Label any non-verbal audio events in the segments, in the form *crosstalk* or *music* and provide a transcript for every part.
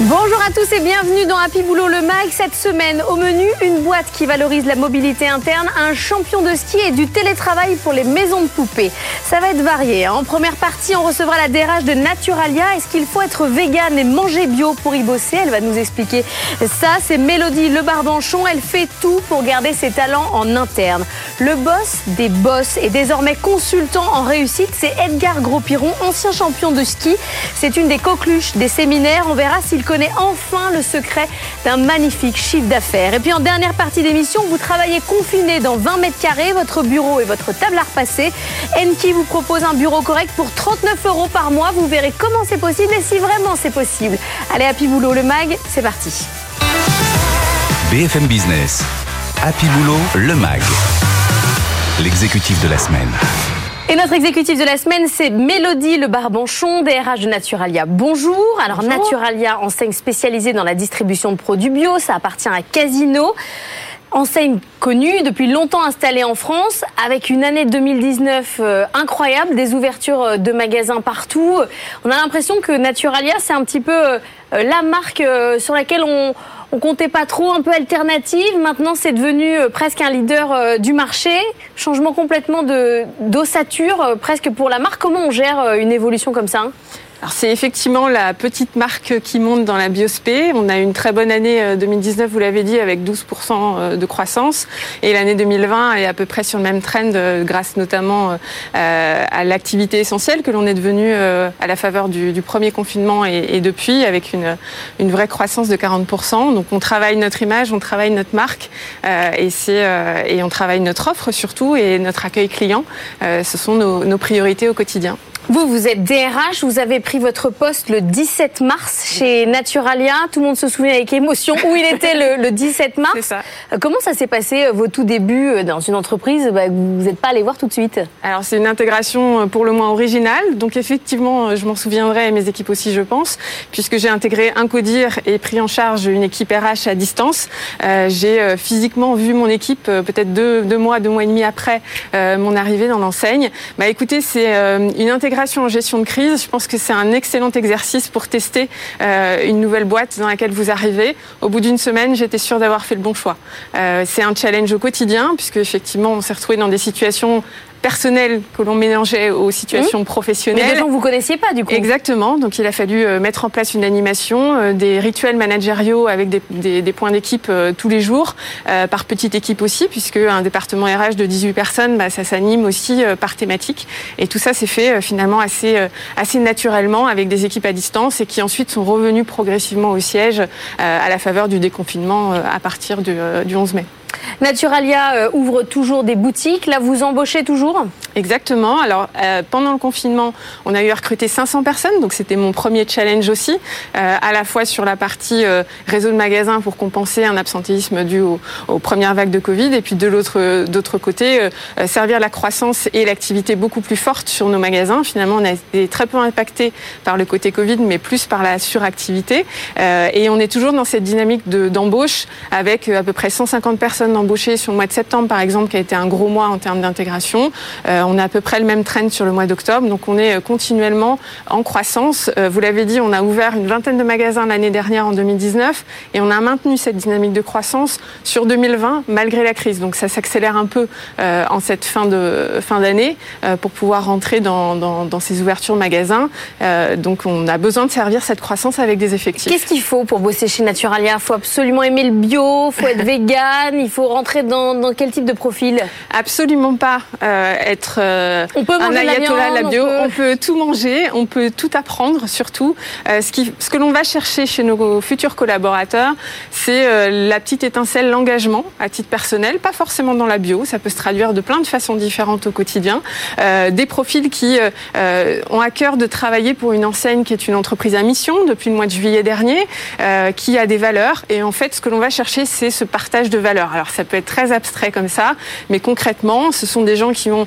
Bonjour à tous et bienvenue dans Happy Boulot le Mag. Cette semaine, au menu, une boîte qui valorise la mobilité interne, un champion de ski et du télétravail pour les maisons de poupées. Ça va être varié. Hein. En première partie, on recevra la DRH de Naturalia. Est-ce qu'il faut être vegan et manger bio pour y bosser? Elle va nous expliquer ça. C'est Mélodie Le Barbanchon. Elle fait tout pour garder ses talents en interne. Le boss des boss et désormais consultant en réussite, c'est Edgar Gros-Piron, ancien champion de ski. C'est une des coqueluches des séminaires. On verra s'il connaît enfin le secret d'un magnifique chiffre d'affaires. Et puis en dernière partie d'émission, vous travaillez confiné dans 20 mètres carrés, votre bureau et votre table à repasser. Enki vous propose un bureau correct pour 39 euros par mois. Vous verrez comment c'est possible et si vraiment c'est possible. Allez, Happy Boulot, le MAG, c'est parti. BFM Business, Happy Boulot, le MAG, l'exécutif de la semaine. Et notre exécutif de la semaine, c'est Mélodie Le Barbanchon, DRH de Naturalia. Bonjour. Alors, Naturalia, enseigne spécialisée dans la distribution de produits bio. Ça appartient à Casino. Enseigne connue, depuis longtemps installée en France, avec une année 2019 euh, incroyable, des ouvertures euh, de magasins partout. On a l'impression que Naturalia, c'est un petit peu euh, la marque sur laquelle on, on comptait pas trop, un peu alternative. Maintenant, c'est devenu euh, presque un leader euh, du marché. Changement complètement d'ossature, euh, presque pour la marque. Comment on gère une évolution comme ça alors c'est effectivement la petite marque qui monte dans la biospé. On a une très bonne année 2019, vous l'avez dit, avec 12% de croissance. Et l'année 2020 est à peu près sur le même trend grâce notamment à l'activité essentielle que l'on est devenu à la faveur du, premier confinement et, depuis avec une, vraie croissance de 40%. Donc on travaille notre image, on travaille notre marque et on travaille notre offre surtout et notre accueil client. ce sont nos priorités au quotidien. Vous, vous êtes DRH, vous avez pris votre poste le 17 mars chez Naturalia. Tout le monde se souvient avec émotion où il était le, 17 mars. Ça. Euh, comment ça s'est passé euh, vos tout débuts euh, dans une entreprise bah, vous n'êtes pas allé voir tout de suite? Alors c'est une intégration pour le moins originale. Donc effectivement, je m'en souviendrai et mes équipes aussi, je pense, puisque j'ai intégré un codir et pris en charge une équipe RH à distance. j'ai physiquement vu mon équipe peut-être deux, deux, mois, deux mois et demi après mon arrivée dans l'enseigne. Bah écoutez, c'est une intégration en gestion de crise, je pense que c'est un excellent exercice pour tester euh, une nouvelle boîte dans laquelle vous arrivez. Au bout d'une semaine, j'étais sûre d'avoir fait le bon choix. Euh, c'est un challenge au quotidien, puisque effectivement, on s'est retrouvé dans des situations personnel que l'on mélangeait aux situations professionnelles. Mais des gens que vous connaissiez pas du coup. Exactement. Donc il a fallu euh, mettre en place une animation, euh, des rituels managériaux avec des, des, points d'équipe euh, tous les jours, par petite équipe aussi, puisque un département RH de 18 personnes, bah, ça s'anime aussi par thématique. Et tout ça s'est fait finalement assez, assez naturellement avec des équipes à distance et qui ensuite sont revenus progressivement au siège à la faveur du déconfinement à partir du, du 11 mai. Naturalia euh, ouvre toujours des boutiques. Là, vous embauchez toujours? Exactement. Alors, euh, pendant le confinement, on a eu à recruter 500 personnes. Donc, c'était mon premier challenge aussi, euh, à la fois sur la partie réseau de magasins pour compenser un absentéisme dû aux, premières vagues de Covid. Et puis, de l'autre, d'autre côté, servir la croissance et l'activité beaucoup plus forte sur nos magasins. Finalement, on a été très peu impacté par le côté Covid, mais plus par la suractivité. et on est toujours dans cette dynamique d'embauche avec à peu près 150 personnes embauchés sur le mois de septembre, par exemple, qui a été un gros mois en termes d'intégration. Euh, on a à peu près le même trend sur le mois d'octobre. Donc, on est euh, continuellement en croissance. Euh, vous l'avez dit, on a ouvert une vingtaine de magasins l'année dernière, en 2019, et on a maintenu cette dynamique de croissance sur 2020, malgré la crise. Donc, ça s'accélère un peu en cette fin de fin d'année pour pouvoir rentrer dans, dans, ces ouvertures de magasins. donc, on a besoin de servir cette croissance avec des effectifs. Qu'est-ce qu'il faut pour bosser chez Naturalia? Il faut absolument aimer le bio, il faut être *laughs* vegan, il faut rentrer dans, quel type de profil? Absolument pas euh, être euh, on peut un ayatollah la, bio. On peut... tout manger, on peut tout apprendre surtout. Euh, ce, qui, ce que l'on va chercher chez nos futurs collaborateurs, c'est la petite étincelle, l'engagement à titre personnel, pas forcément dans la bio. Ça peut se traduire de plein de façons différentes au quotidien. des profils qui ont à cœur de travailler pour une enseigne qui est une entreprise à mission depuis le mois de juillet dernier, qui a des valeurs. Et en fait, ce que l'on va chercher, c'est ce partage de valeurs. Alors, ça peut être très abstrait comme ça, mais concrètement, ce sont des gens qui ont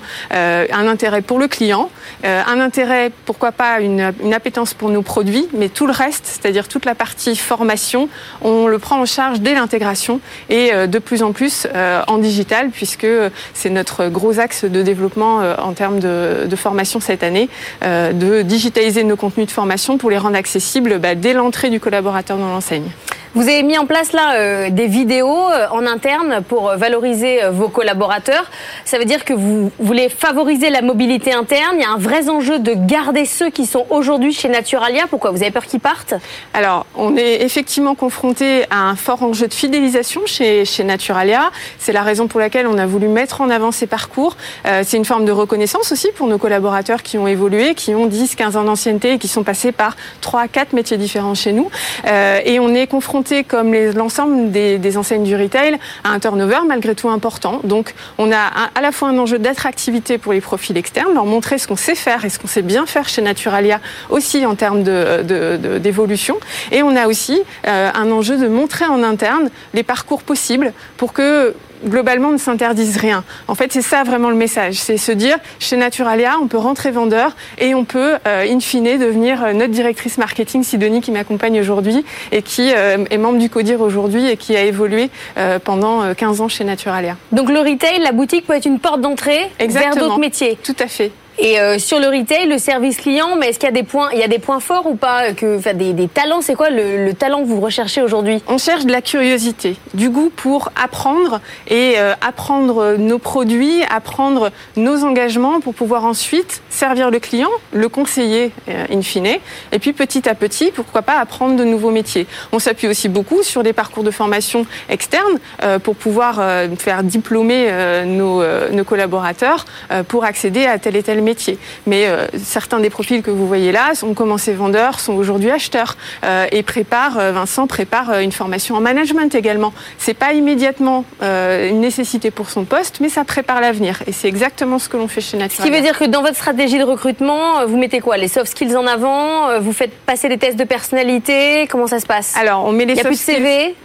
un intérêt pour le client, un intérêt, pourquoi pas, une, appétence pour nos produits, mais tout le reste, c'est-à-dire toute la partie formation, on le prend en charge dès l'intégration et de plus en plus en digital, puisque c'est notre gros axe de développement en termes de, de formation cette année, de digitaliser nos contenus de formation pour les rendre accessibles bah, dès l'entrée du collaborateur dans l'enseigne. Vous avez mis en place là euh, des vidéos euh, en interne pour valoriser euh, vos collaborateurs. Ça veut dire que vous voulez favoriser la mobilité interne. Il y a un vrai enjeu de garder ceux qui sont aujourd'hui chez Naturalia. Pourquoi Vous avez peur qu'ils partent? Alors, on est effectivement confronté à un fort enjeu de fidélisation chez, chez Naturalia. C'est la raison pour laquelle on a voulu mettre en avant ces parcours. c'est une forme de reconnaissance aussi pour nos collaborateurs qui ont évolué, qui ont 10, 15 ans d'ancienneté et qui sont passés par 3 à 4 métiers différents chez nous. et on est confronté comme l'ensemble des, enseignes du retail, à un turnover malgré tout important. Donc, on a à la fois un enjeu d'attractivité pour les profils externes, leur montrer ce qu'on sait faire et ce qu'on sait bien faire chez Naturalia aussi en termes d'évolution. Et on a aussi euh, un enjeu de montrer en interne les parcours possibles pour que globalement, ne s'interdisent rien. En fait, c'est ça vraiment le message. C'est se dire, chez Naturalia, on peut rentrer vendeur et on peut, euh, in fine, devenir euh, notre directrice marketing, Sidonie, qui m'accompagne aujourd'hui et qui euh, est membre du CODIR aujourd'hui et qui a évolué pendant 15 ans chez Naturalia. Donc le retail, la boutique peut être une porte d'entrée vers d'autres métiers. Tout à fait. Et euh, sur le retail, le service client, mais est-ce qu'il y a des points, il y a des points forts ou pas que, enfin, des, des talents, c'est quoi le, le, talent que vous recherchez aujourd'hui? On cherche de la curiosité, du goût pour apprendre et euh, apprendre nos produits, apprendre nos engagements pour pouvoir ensuite servir le client, le conseiller euh, in fine, et puis petit à petit, pourquoi pas apprendre de nouveaux métiers. On s'appuie aussi beaucoup sur des parcours de formation externes pour pouvoir faire diplômer nos, nos collaborateurs pour accéder à tel et tel métier mais euh, certains des profils que vous voyez là ont commencé vendeurs, sont aujourd'hui acheteurs euh, et prépare, euh, Vincent prépare une formation en management également. C'est pas immédiatement une nécessité pour son poste, mais ça prépare l'avenir. Et c'est exactement ce que l'on fait chez Nature. Ce qui veut dire que dans votre stratégie de recrutement, vous mettez quoi? Les soft skills en avant Vous faites passer des tests de personnalité? Comment ça se passe? Alors, on met les il y a soft plus de CV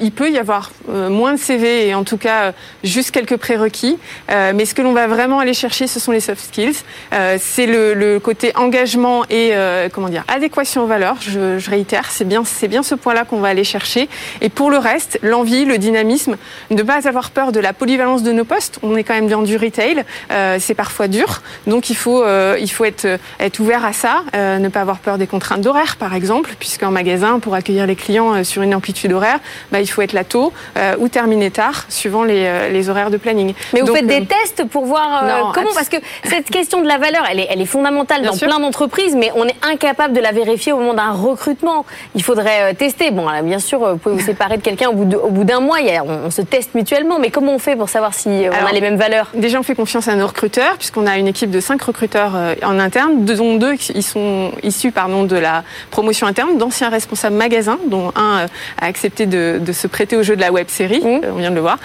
Il peut y avoir moins de CV et en tout cas juste quelques prérequis. mais ce que l'on va vraiment aller chercher, ce sont les soft skills. Euh, c'est le, côté engagement et euh, comment dire adéquation aux valeurs. Je, réitère, c'est bien, c'est bien ce point-là qu'on va aller chercher. Et pour le reste, l'envie, le dynamisme, ne pas avoir peur de la polyvalence de nos postes. On est quand même dans du retail, euh, c'est parfois dur, donc il faut il faut être être ouvert à ça, ne pas avoir peur des contraintes d'horaire, par exemple, puisqu'en magasin, pour accueillir les clients sur une amplitude horaire, bah, il faut être là tôt ou terminer tard, suivant les, les horaires de planning. Mais vous faites des tests pour voir comment Parce que cette *laughs* question de la valeur, elle est, elle est fondamentale dans plein d'entreprises, mais on est incapable de la vérifier au moment d'un recrutement. Il faudrait euh, tester. Bon, bien sûr, euh, vous pouvez vous séparer de quelqu'un au bout d'un mois. on, se teste mutuellement, mais comment on fait pour savoir si euh, on a les mêmes valeurs? Déjà, on fait confiance à nos recruteurs, puisqu'on a une équipe de cinq recruteurs en interne, dont deux ils sont issus pardon, de la promotion interne, d'anciens responsables magasins, dont un a accepté de, se prêter au jeu de la web série. Mmh. On vient de le voir.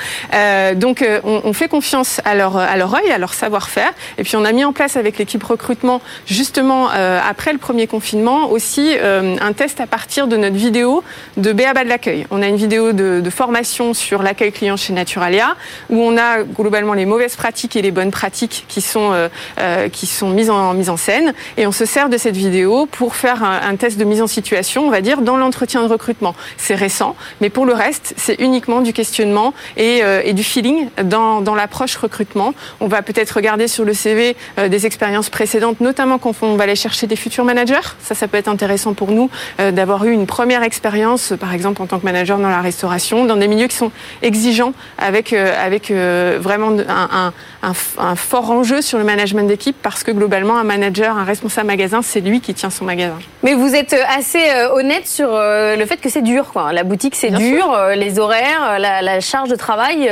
donc, on, fait confiance à leur, à leur œil, à leur savoir-faire. Et puis, on a mis en place avec l'équipe recrutement, justement euh, après le premier confinement, aussi euh, un test à partir de notre vidéo de BABA de l'accueil. On a une vidéo de, formation sur l'accueil client chez Naturalia, où on a globalement les mauvaises pratiques et les bonnes pratiques qui sont, euh, qui sont mises, en, mises en scène. Et on se sert de cette vidéo pour faire un, test de mise en situation, on va dire, dans l'entretien de recrutement. C'est récent, mais pour le reste, c'est uniquement du questionnement et, et du feeling dans, dans l'approche recrutement. On va peut-être regarder sur le CV des expériences précédentes, notamment quand on va aller chercher des futurs managers. Ça, ça peut être intéressant pour nous euh, d'avoir eu une première expérience, par exemple en tant que manager dans la restauration, dans des milieux qui sont exigeants, avec, euh, euh, vraiment un, un, fort enjeu sur le management d'équipe, parce que globalement, un manager, un responsable magasin, c'est lui qui tient son magasin. Mais vous êtes assez honnête sur le fait que c'est dur. Quoi. La boutique, c'est dur, les horaires, la, charge de travail,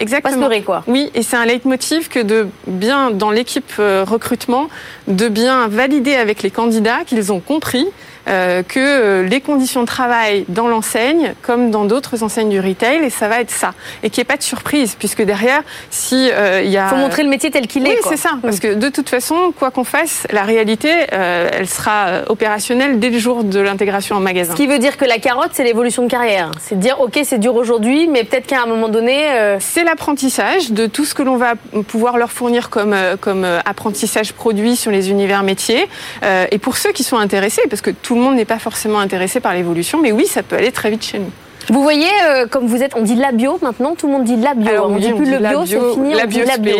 Exactement. Pas quoi. Oui, et c'est un leitmotiv que de bien dans l'équipe recrutement, de bien valider avec les candidats qu'ils ont compris que les conditions de travail dans l'enseigne, comme dans d'autres enseignes du retail, et ça va être ça. Et qu'il n'y ait pas de surprise, puisque derrière, si il y a... Il faut montrer le métier tel qu'il est. Oui, c'est ça. Parce que de toute façon, quoi qu'on fasse, la réalité, elle sera opérationnelle dès le jour de l'intégration en magasin. Ce qui veut dire que la carotte, c'est l'évolution de carrière. C'est de dire, OK, c'est dur aujourd'hui, mais peut-être qu'à un moment donné... C'est l'apprentissage de tout ce que l'on va pouvoir leur fournir comme, comme apprentissage produit sur les univers métiers. Euh, et pour ceux qui sont intéressés, parce que tout le monde n'est pas forcément intéressé par l'évolution, mais oui, ça peut aller très vite chez nous. Vous voyez, euh, comme vous êtes, on dit la bio maintenant, tout le monde dit la bio. on, dit plus le bio, c'est fini, la on dit la bio.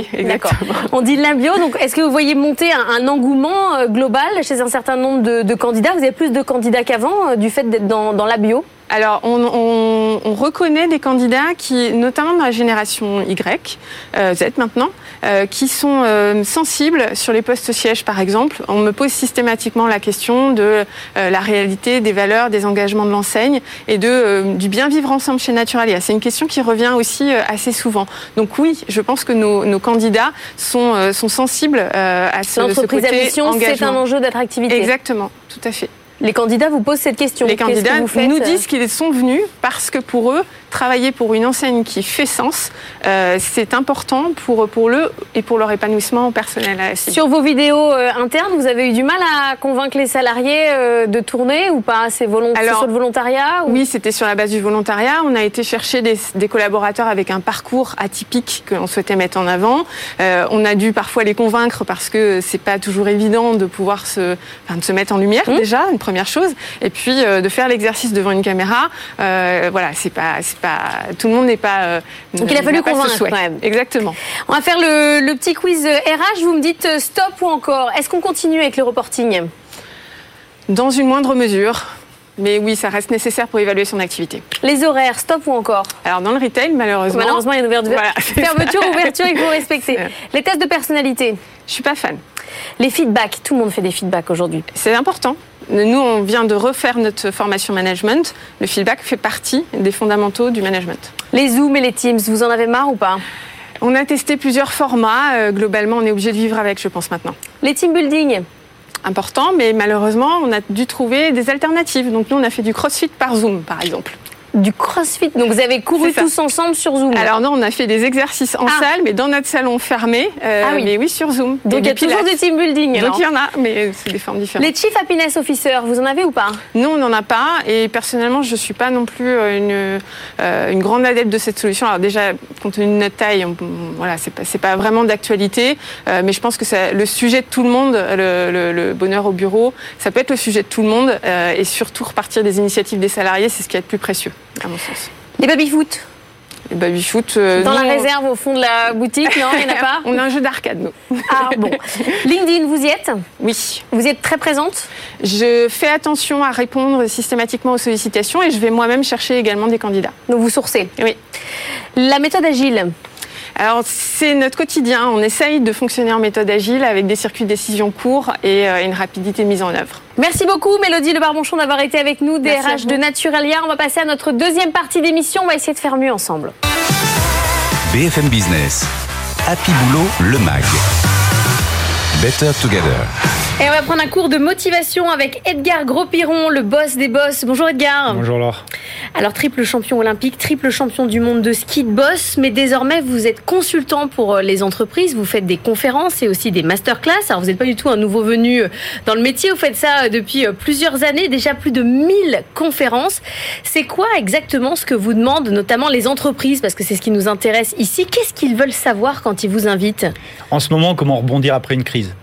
On dit la bio, donc est-ce que vous voyez monter un, engouement euh, global chez un certain nombre de, candidats? Vous avez plus de candidats qu'avant du fait d'être dans, dans la bio? Alors, on, reconnaît des candidats qui, notamment dans la génération Y, euh, Z maintenant, euh, qui sont euh, sensibles sur les postes sièges, par exemple. On me pose systématiquement la question de la réalité des valeurs, des engagements de l'enseigne et de du bien vivre ensemble chez Naturalia. C'est une question qui revient aussi assez souvent. Donc oui, je pense que nos, candidats sont, sont sensibles à ce, ce côté à mission, c'est un enjeu d'attractivité. Exactement, tout à fait. Les candidats vous posent cette question. Les candidats nous disent qu'ils sont venus parce que pour eux, travailler pour une enseigne qui fait sens, euh, c'est important pour, pour eux et pour leur épanouissement personnel. Sur vos vidéos euh, internes, vous avez eu du mal à convaincre les salariés euh, de tourner ou pas C'est sur le volontariat Oui, c'était sur la base du volontariat. On a été chercher des, des collaborateurs avec un parcours atypique que l'on souhaitait mettre en avant. on a dû parfois les convaincre parce que c'est pas toujours évident de pouvoir se, enfin, de se mettre en lumière mmh. déjà, une première chose, et puis de faire l'exercerce devant une caméra. voilà, c'est pas tout le monde n'est pas. Euh, Donc il a fallu convaincre quand même. Exactement. On va faire le, petit quiz RH. Vous me dites euh, stop ou encore. Est-ce qu'on continue avec le reporting? Dans une moindre mesure. Mais oui, ça reste nécessaire pour évaluer son activité. Les horaires, stop ou encore? Alors dans le retail, malheureusement. Malheureusement, il y a une ouverture. Fermeture, ouverture, il faut *laughs* respecter. Les tests de personnalité Je suis pas fan. Les feedbacks, tout le monde fait des feedbacks aujourd'hui. C'est important. Nous, on vient de refaire notre formation management. Le feedback fait partie des fondamentaux du management. Les Zooms et les Teams, vous en avez marre ou pas? On a testé plusieurs formats. Euh, globalement, on est obligé de vivre avec, je pense, maintenant. Les team building? Important, mais malheureusement, on a dû trouver des alternatives. Donc nous, on a fait du crossfit par Zoom, par exemple du crossfit. Donc vous avez couru tous ensemble sur Zoom Alors non, on a fait des exercices en ah. salle, mais dans notre salon fermé. Euh, ah oui. Mais oui, sur Zoom. Donc il y a toujours du team building. Donc il y en a, mais c'est des formes différentes. Les Chief Happiness Officer, vous en avez ou pas? Non, on n'en a pas. Et personnellement, je ne suis pas non plus euh, une, euh, une grande adepte de cette solution. Alors déjà, compte tenu de notre taille, voilà, c'est pas, pas vraiment d'actualité. mais je pense que le sujet de tout le monde, le, le, bonheur au bureau, ça peut être le sujet de tout le monde. et surtout repartir des initiatives des salariés, c'est ce qui est le plus précieux, à mon sens. Les baby-foot les baby-foot. Euh, Dans la réserve au fond de la boutique, non Il n'y en a pas *laughs* On a un jeu d'arcade, nous. Ah bon. *laughs* LinkedIn, vous y êtes? Oui. Vous y êtes très présente? Je fais attention à répondre systématiquement aux sollicitations et je vais moi-même chercher également des candidats. Donc vous sourcez? Oui. La méthode agile alors c'est notre quotidien. On essaye de fonctionner en méthode agile avec des circuits de décision courts et euh, une rapidité de mise en œuvre. Merci beaucoup Mélodie Le Barbonchon d'avoir été avec nous, DRH de Naturalia. On va passer à notre deuxième partie d'émission. On va essayer de faire mieux ensemble. BFM Business. Happy Boulot, le MAG. Better Together. Et on va prendre un cours de motivation avec Edgar Gros-Piron, le boss des boss. Bonjour Edgar. Bonjour Laure. Alors triple champion olympique, triple champion du monde de ski de boss, mais désormais vous êtes consultant pour euh, les entreprises, vous faites des conférences et aussi des masterclass. Alors vous n'êtes pas du tout un nouveau venu euh, dans le métier, vous faites ça euh, depuis plusieurs années, déjà plus de 1000 conférences. C'est quoi exactement ce que vous demandent notamment les entreprises? Parce que c'est ce qui nous intéresse ici. Qu'est-ce qu'ils veulent savoir quand ils vous invitent? En ce moment, comment rebondir après une crise?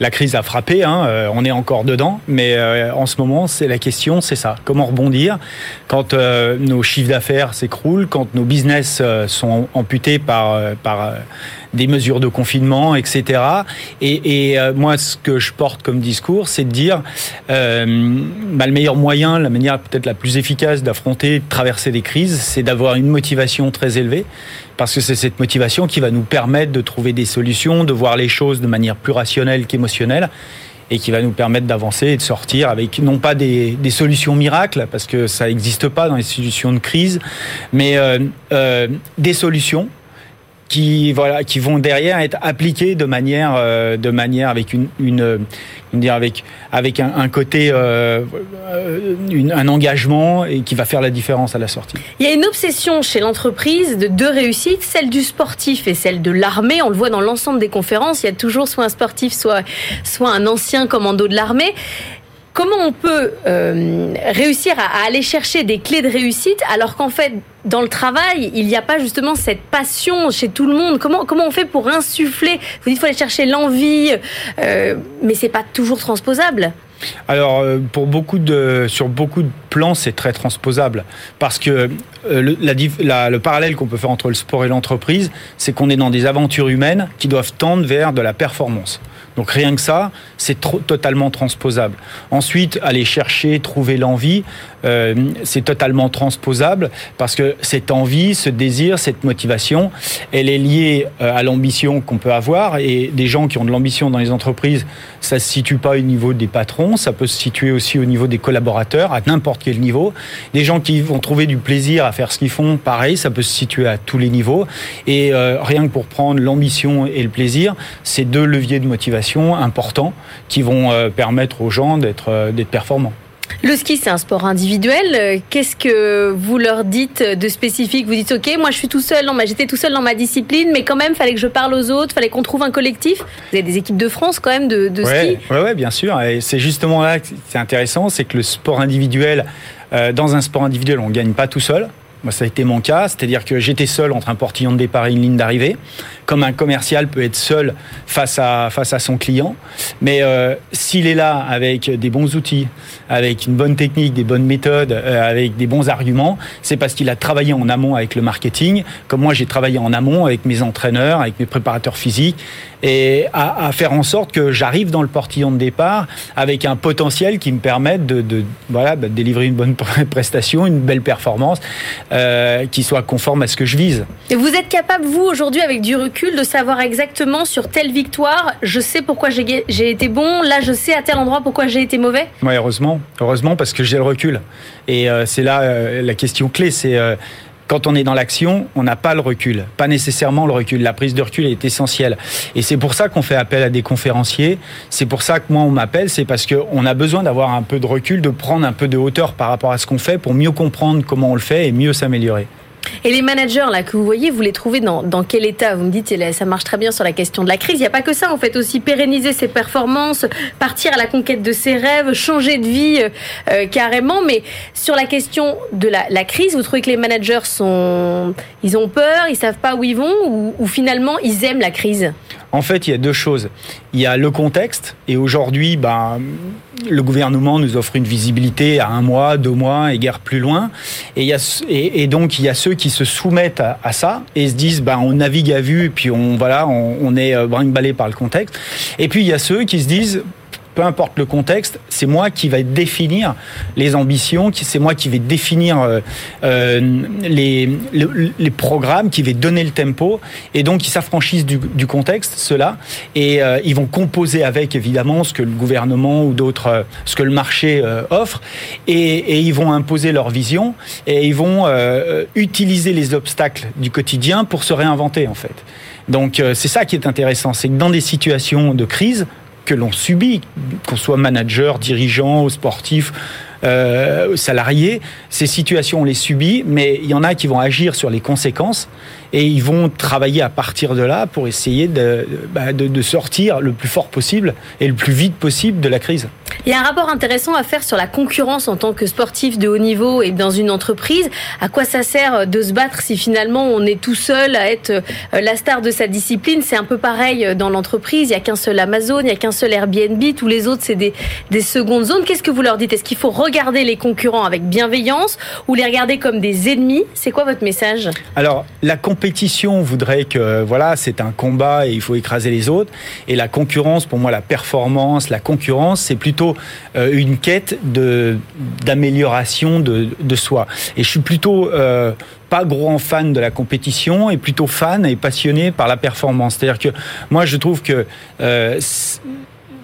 La crise a frappé, hein, euh, on est encore dedans, mais euh, en ce moment, c'est la question, c'est ça. Comment rebondir quand euh, nos chiffres d'affaires s'écroulent, quand nos business sont amputés par, par des mesures de confinement, etc. Et, et moi, ce que je porte comme discours, c'est de dire euh, bah, le meilleur moyen, la manière peut-être la plus efficace d'affronter, de traverser des crises, c'est d'avoir une motivation très élevée parce que c'est cette motivation qui va nous permettre de trouver des solutions, de voir les choses de manière plus rationnelle qu'émotionnelle et qui va nous permettre d'avancer et de sortir avec non pas des, solutions miracles, parce que ça n'existe pas dans les solutions de crise, mais euh, euh, des solutions qui voilà qui vont derrière être appliqués de manière euh, de manière avec une, une, dire avec avec un, côté euh, un engagement et qui va faire la différence à la sortie. Il y a une obsession chez l'entreprise de deux réussites, celle du sportif et celle de l'armée. On le voit dans l'ensemble des conférences. Il y a toujours soit un sportif, soit soit un ancien commando de l'armée. Comment on peut euh, réussir à, aller chercher des clés de réussite alors qu'en fait, dans le travail, il n'y a pas justement cette passion chez tout le monde Comment, comment on fait pour insuffler? Vous dites qu'il faut aller chercher l'envie, euh, mais c'est pas toujours transposable. Alors, euh, pour beaucoup de, sur beaucoup de plans, c'est très transposable. Parce que euh, le, le parallèle qu'on peut faire entre le sport et l'entreprise, c'est qu'on est dans des aventures humaines qui doivent tendre vers de la performance. Donc rien que ça, c'est totalement transposable. Ensuite, aller chercher, trouver l'envie, euh, c'est totalement transposable parce que cette envie, ce désir, cette motivation, elle est liée euh, à l'ambition qu'on peut avoir. Et des gens qui ont de l'ambition dans les entreprises, ça se situe pas au niveau des patrons, ça peut se situer aussi au niveau des collaborateurs, à n'importe quel niveau. Des gens qui vont trouver du plaisir à faire ce qu'ils font, pareil, ça peut se situer à tous les niveaux. Et euh, rien que pour prendre l'ambition et le plaisir, c'est deux leviers de motivation importants qui vont euh, permettre aux gens d'être euh, performants. Le ski, c'est un sport individuel. Qu'est-ce que vous leur dites de spécifique? Vous dites, OK, moi je suis tout seul, j'étais tout seul dans ma discipline, mais quand même, fallait que je parle aux autres, fallait qu'on trouve un collectif. Vous avez des équipes de France quand même de, ski Oui, ouais, bien sûr. Et c'est justement là que c'est intéressant, c'est que le sport individuel, euh, dans un sport individuel, on ne gagne pas tout seul. Moi, ça a été mon cas, c'est-à-dire que j'étais seul entre un portillon de départ et une ligne d'arrivée, comme un commercial peut être seul face à, face à son client. Mais euh, s'il est là avec des bons outils, avec une bonne technique, des bonnes méthodes, euh, avec des bons arguments, c'est parce qu'il a travaillé en amont avec le marketing, comme moi j'ai travaillé en amont avec mes entraîneurs, avec mes préparateurs physiques, et à, à faire en sorte que j'arrive dans le portillon de départ avec un potentiel qui me permette de, de voilà, bah, de délivrer une bonne *laughs* prestation, une belle performance. Euh, qui soit conforme à ce que je vise. Et vous êtes capable, vous, aujourd'hui, avec du recul, de savoir exactement sur telle victoire, je sais pourquoi j'ai été bon, là, je sais à tel endroit pourquoi j'ai été mauvais? Oui, heureusement. Heureusement, parce que j'ai le recul. Et euh, c'est là euh, la question clé, c'est quand on est dans l'action, on n'a pas le recul, pas nécessairement le recul. La prise de recul est essentielle. Et c'est pour ça qu'on fait appel à des conférenciers. C'est pour ça que moi, on m'appelle. C'est parce qu'on a besoin d'avoir un peu de recul, de prendre un peu de hauteur par rapport à ce qu'on fait pour mieux comprendre comment on le fait et mieux s'améliorer. Et les managers là que vous voyez, vous les trouvez dans, dans quel état? Vous me dites ça marche très bien sur la question de la crise. Il n'y a pas que ça, en fait aussi pérenniser ses performances, partir à la conquête de ses rêves, changer de vie euh, euh, carrément. Mais sur la question de la, la, crise, vous trouvez que les managers sont, ils ont peur, ils savent pas où ils vont, ou, ou finalement ils aiment la crise? En fait, il y a deux choses. Il y a le contexte, et aujourd'hui, ben, le gouvernement nous offre une visibilité à un mois, deux mois, et guère plus loin. Et, donc, il y a ceux qui se soumettent à, ça et se disent, ben, on navigue à vue, puis on, voilà, on, est euh, brinque-ballé par le contexte. Et puis, il y a ceux qui se disent, peu importe le contexte, c'est moi qui vais définir les ambitions, c'est moi qui vais définir euh, euh, les, les, programmes, qui vais donner le tempo, et donc ils s'affranchissent du, contexte, cela, et euh, ils vont composer avec évidemment ce que le gouvernement ou d'autres, ce que le marché offre, et, et, ils vont imposer leur vision, et ils vont utiliser les obstacles du quotidien pour se réinventer en fait. Donc c'est ça qui est intéressant, c'est que dans des situations de crise, que l'on subit, qu'on soit manager, dirigeant sportif, euh, salarié, ces situations on les subit, mais il y en a qui vont agir sur les conséquences et ils vont travailler à partir de là pour essayer de, bah, sortir le plus fort possible et le plus vite possible de la crise. Il y a un rapport intéressant à faire sur la concurrence en tant que sportif de haut niveau et dans une entreprise. À quoi ça sert de se battre si finalement on est tout seul à être euh, la star de sa discipline? C'est un peu pareil dans l'entreprise. Il n'y a qu'un seul Amazon, il n'y a qu'un seul Airbnb. Tous les autres, c'est des, des secondes zones. Qu'est-ce que vous leur dites? Est-ce qu'il faut regarder les concurrents avec bienveillance ou les regarder comme des ennemis? C'est quoi votre message? Alors, la compétition voudrait que, voilà, c'est un combat et il faut écraser les autres. Et la concurrence, pour moi, la performance, la concurrence, c'est plutôt euh, une quête de d'amélioration de, de, soi. Et je suis plutôt euh, pas grand fan de la compétition et plutôt fan et passionné par la performance. C'est-à-dire que moi, je trouve que euh,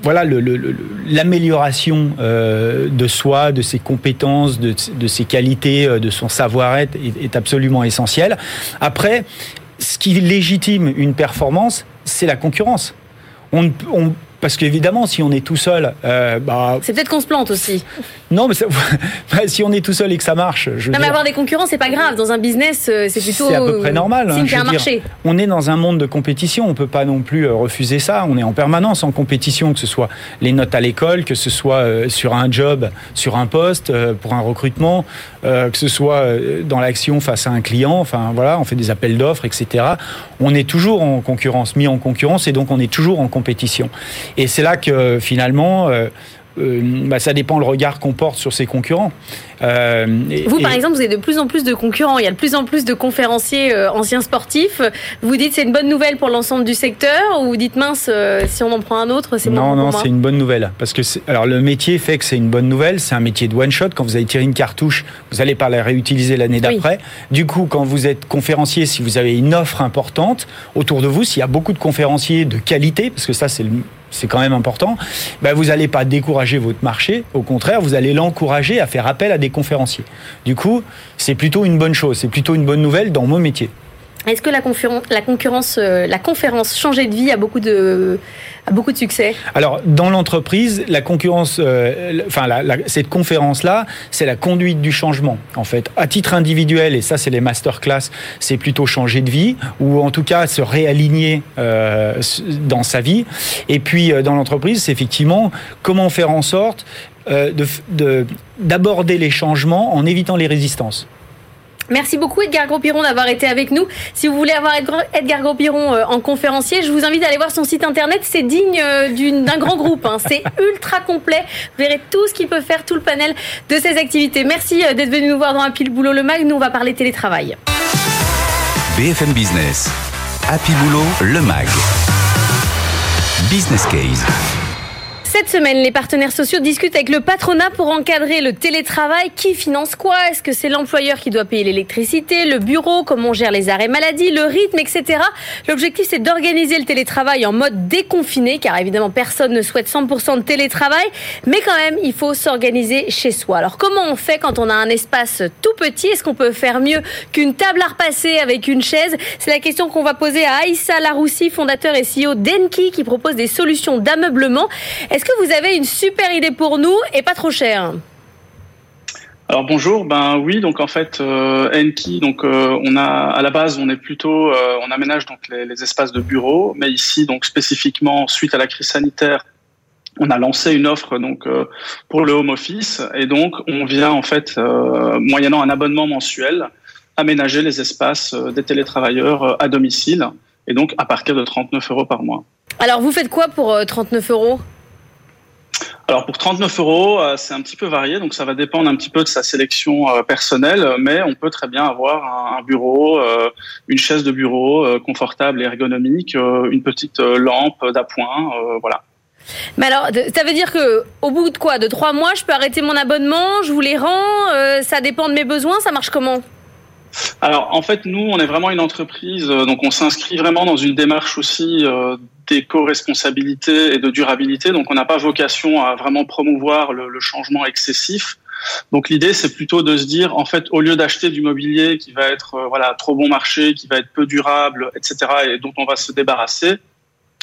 voilà l'amélioration de soi, de ses compétences, de, de ses qualités, de son savoir-être est, absolument essentiel. Après, ce qui légitime une performance, c'est la concurrence. On, on, parce qu'évidemment, si on est tout seul, euh, bah, c'est peut-être qu'on se plante aussi. Non, mais *laughs* bah, si on est tout seul et que ça marche, je non, mais avoir des concurrents, c'est pas grave. Dans un business, euh, c'est plutôt. C'est à peu près normal. Hein, un marché. on est dans un monde de compétition. On peut pas non plus euh, refuser ça. On est en permanence en compétition, que ce soit les notes à l'école, que ce soit sur un job, sur un poste, pour un recrutement, que ce soit dans l'action face à un client. Enfin voilà, on fait des appels d'offres, etc. On est toujours en concurrence, mis en concurrence, et donc on est toujours en compétition. Et c'est là que finalement, euh, euh, bah, ça dépend le regard qu'on porte sur ses concurrents. Euh, vous, par exemple, vous avez de plus en plus de concurrents. Il y a de plus en plus de conférenciers anciens sportifs. Vous dites c'est une bonne nouvelle pour l'ensemble du secteur ou vous dites mince, si on en prend un autre, c'est Non, non, c'est une bonne nouvelle. Parce que alors le métier fait que c'est une bonne nouvelle. C'est un métier de one shot. Quand vous avez tiré une cartouche, vous n'allez pas la réutiliser l'année d'après. Du coup, quand vous êtes conférencier, si vous avez une offre importante autour de vous, s'il y a beaucoup de conférenciers de qualité, parce que ça c'est le c'est quand même important, ben vous n'allez pas décourager votre marché, au contraire, vous allez l'encourager à faire appel à des conférenciers. Du coup, c'est plutôt une bonne chose, c'est plutôt une bonne nouvelle dans mon métier. Est-ce que la, la concurrence, euh, la conférence changer de vie a beaucoup de, a beaucoup de succès? Alors, dans l'entreprise, la concurrence, euh, enfin, cette conférence-là, c'est la conduite du changement. En fait, à titre individuel, et ça, c'est les masterclass, c'est plutôt changer de vie, ou en tout cas se réaligner euh, dans sa vie. Et puis, dans l'entreprise, c'est effectivement comment faire en sorte d'aborder les changements en évitant les résistances. Merci beaucoup Edgar Gros-Piron d'avoir été avec nous. Si vous voulez avoir Edgar Gros-Piron euh, en conférencier, je vous invite à aller voir son site internet. C'est digne euh, d'un grand groupe. Hein. C'est *laughs* ultra complet. Vous verrez tout ce qu'il peut faire, tout le panel de ses activités. Merci euh, d'être venu nous voir dans Happy le Boulot le Mag. Nous, on va parler télétravail. BFM Business. Happy Boulot le Mag. Business Case. Cette semaine, les partenaires sociaux discutent avec le patronat pour encadrer le télétravail. Qui finance quoi? Est-ce que c'est l'employeur qui doit payer l'électricité, le bureau, comment on gère les arrêts maladie, le rythme, etc. L'objectif, c'est d'organiser le télétravail en mode déconfiné, car évidemment, personne ne souhaite 100% de télétravail. Mais quand même, il faut s'organiser chez soi. Alors, comment on fait quand on a un espace tout petit? Est-ce qu'on peut faire mieux qu'une table à repasser avec une chaise? C'est la question qu'on va poser à Aïssa Laroussi, fondateur et CEO d'Enki, qui propose des solutions d'ameublement. Que vous avez une super idée pour nous et pas trop cher alors bonjour, ben oui, donc en fait euh, Enki, donc euh, on a à la base on est plutôt euh, on aménage donc les, espaces de bureau, mais ici donc spécifiquement suite à la crise sanitaire, on a lancé une offre donc euh, pour le home office. Et donc on vient en fait moyennant un abonnement mensuel aménager les espaces des télétravailleurs à domicile. Et donc à partir de 39 euros par mois. Alors vous faites quoi pour 39 euros? Alors pour 39 euros, euh, c'est un petit peu varié, donc ça va dépendre un petit peu de sa sélection euh, personnelle, mais on peut très bien avoir un bureau, euh, une chaise de bureau confortable et ergonomique, une petite lampe d'appoint, voilà. Mais alors, ça veut dire que au bout de quoi De trois mois, je peux arrêter mon abonnement, je vous les rends, ça dépend de mes besoins, ça marche comment? Alors en fait, nous, on est vraiment une entreprise, donc on s'inscrit vraiment dans une démarche aussi d'éco-responsabilité et de durabilité. Donc on n'a pas vocation à vraiment promouvoir le, changement excessif. Donc l'idée, c'est plutôt de se dire, en fait, au lieu d'acheter du mobilier qui va être euh, voilà trop bon marché, qui va être peu durable, etc., et dont on va se débarrasser,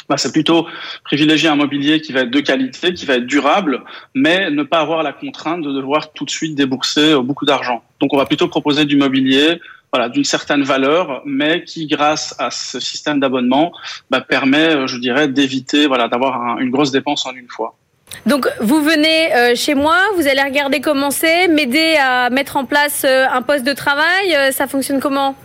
bah, c'est plutôt privilégier un mobilier qui va être de qualité, qui va être durable, mais ne pas avoir la contrainte de devoir tout de suite débourser euh, beaucoup d'argent. Donc on va plutôt proposer du mobilier voilà, d'une certaine valeur, mais qui, grâce à ce système d'abonnement, bah, permet, euh, je dirais, d'éviter voilà, d'avoir une grosse dépense en une fois. Donc vous venez euh, chez moi, vous allez regarder comment c'est, m'aider à mettre en place un poste de travail, ça fonctionne comment?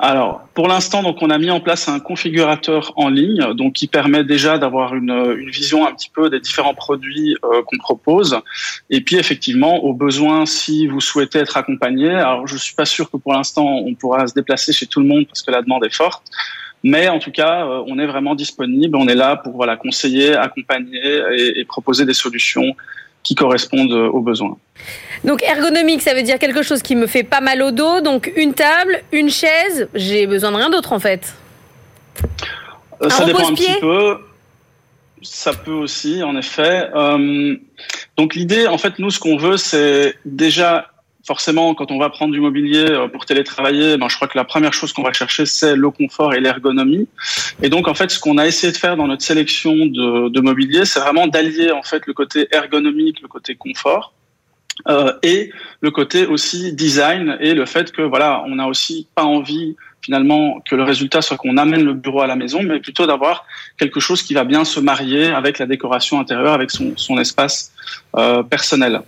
Alors, pour l'instant, donc on a mis en place un configurateur en ligne, donc qui permet déjà d'avoir une, vision un petit peu des différents produits euh, qu'on propose. Et puis, effectivement, au besoin, si vous souhaitez être accompagné, alors je suis pas sûr que pour l'instant on pourra se déplacer chez tout le monde parce que la demande est forte. Mais en tout cas, euh, on est vraiment disponible. On est là pour voilà conseiller, accompagner et, et proposer des solutions qui correspondent aux besoins. Donc ergonomique, ça veut dire quelque chose qui me fait pas mal au dos. Donc une table, une chaise, j'ai besoin de rien d'autre en fait. Euh, ça dépend un petit peu. Ça peut aussi, en effet. Euh, donc l'idée, en fait, nous, ce qu'on veut, c'est déjà forcément, quand on va prendre du mobilier euh, pour télétravailler, ben, je crois que la première chose qu'on va chercher, c'est le confort et l'ergonomie. Et donc, en fait, ce qu'on a essayé de faire dans notre sélection de, mobilier, c'est vraiment d'allier en fait le côté ergonomique, le côté confort, euh, et le côté aussi design et le fait que voilà, on n'a aussi pas envie finalement que le résultat soit qu'on amène le bureau à la maison, mais plutôt d'avoir quelque chose qui va bien se marier avec la décoration intérieure, avec son, son espace euh, personnel.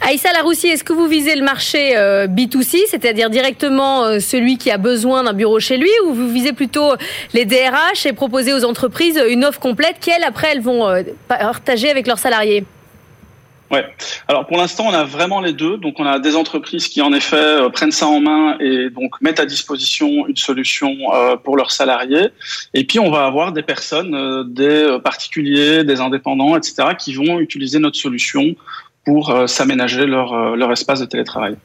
Aïssa Laroussi, est-ce que vous visez le marché euh, B2C, c'est-à-dire directement euh, celui qui a besoin d'un bureau chez lui, ou vous visez plutôt les DRH et proposer aux entreprises une offre complète qu'elles, après, elles vont euh, partager avec leurs salariés? Ouais. Alors pour l'instant, on a vraiment les deux. Donc on a des entreprises qui en effet prennent ça en main et donc mettent à disposition une solution pour leurs salariés. Et puis on va avoir des personnes, des particuliers, des indépendants, etc., qui vont utiliser notre solution pour s'aménager leur, leur espace de télétravail.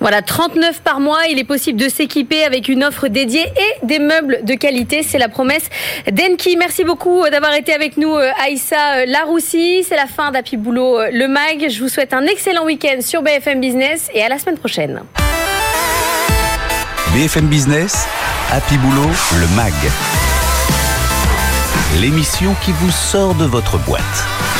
Voilà, 39 par mois. Il est possible de s'équiper avec une offre dédiée et des meubles de qualité. C'est la promesse d'Enki. Merci beaucoup d'avoir été avec nous, euh, Aïssa euh, Laroussi. C'est la fin d'Happy Boulot euh, Le Mag. Je vous souhaite un excellent week-end sur BFM Business et à la semaine prochaine. BFM Business, Happy Boulot Le Mag. L'émission qui vous sort de votre boîte.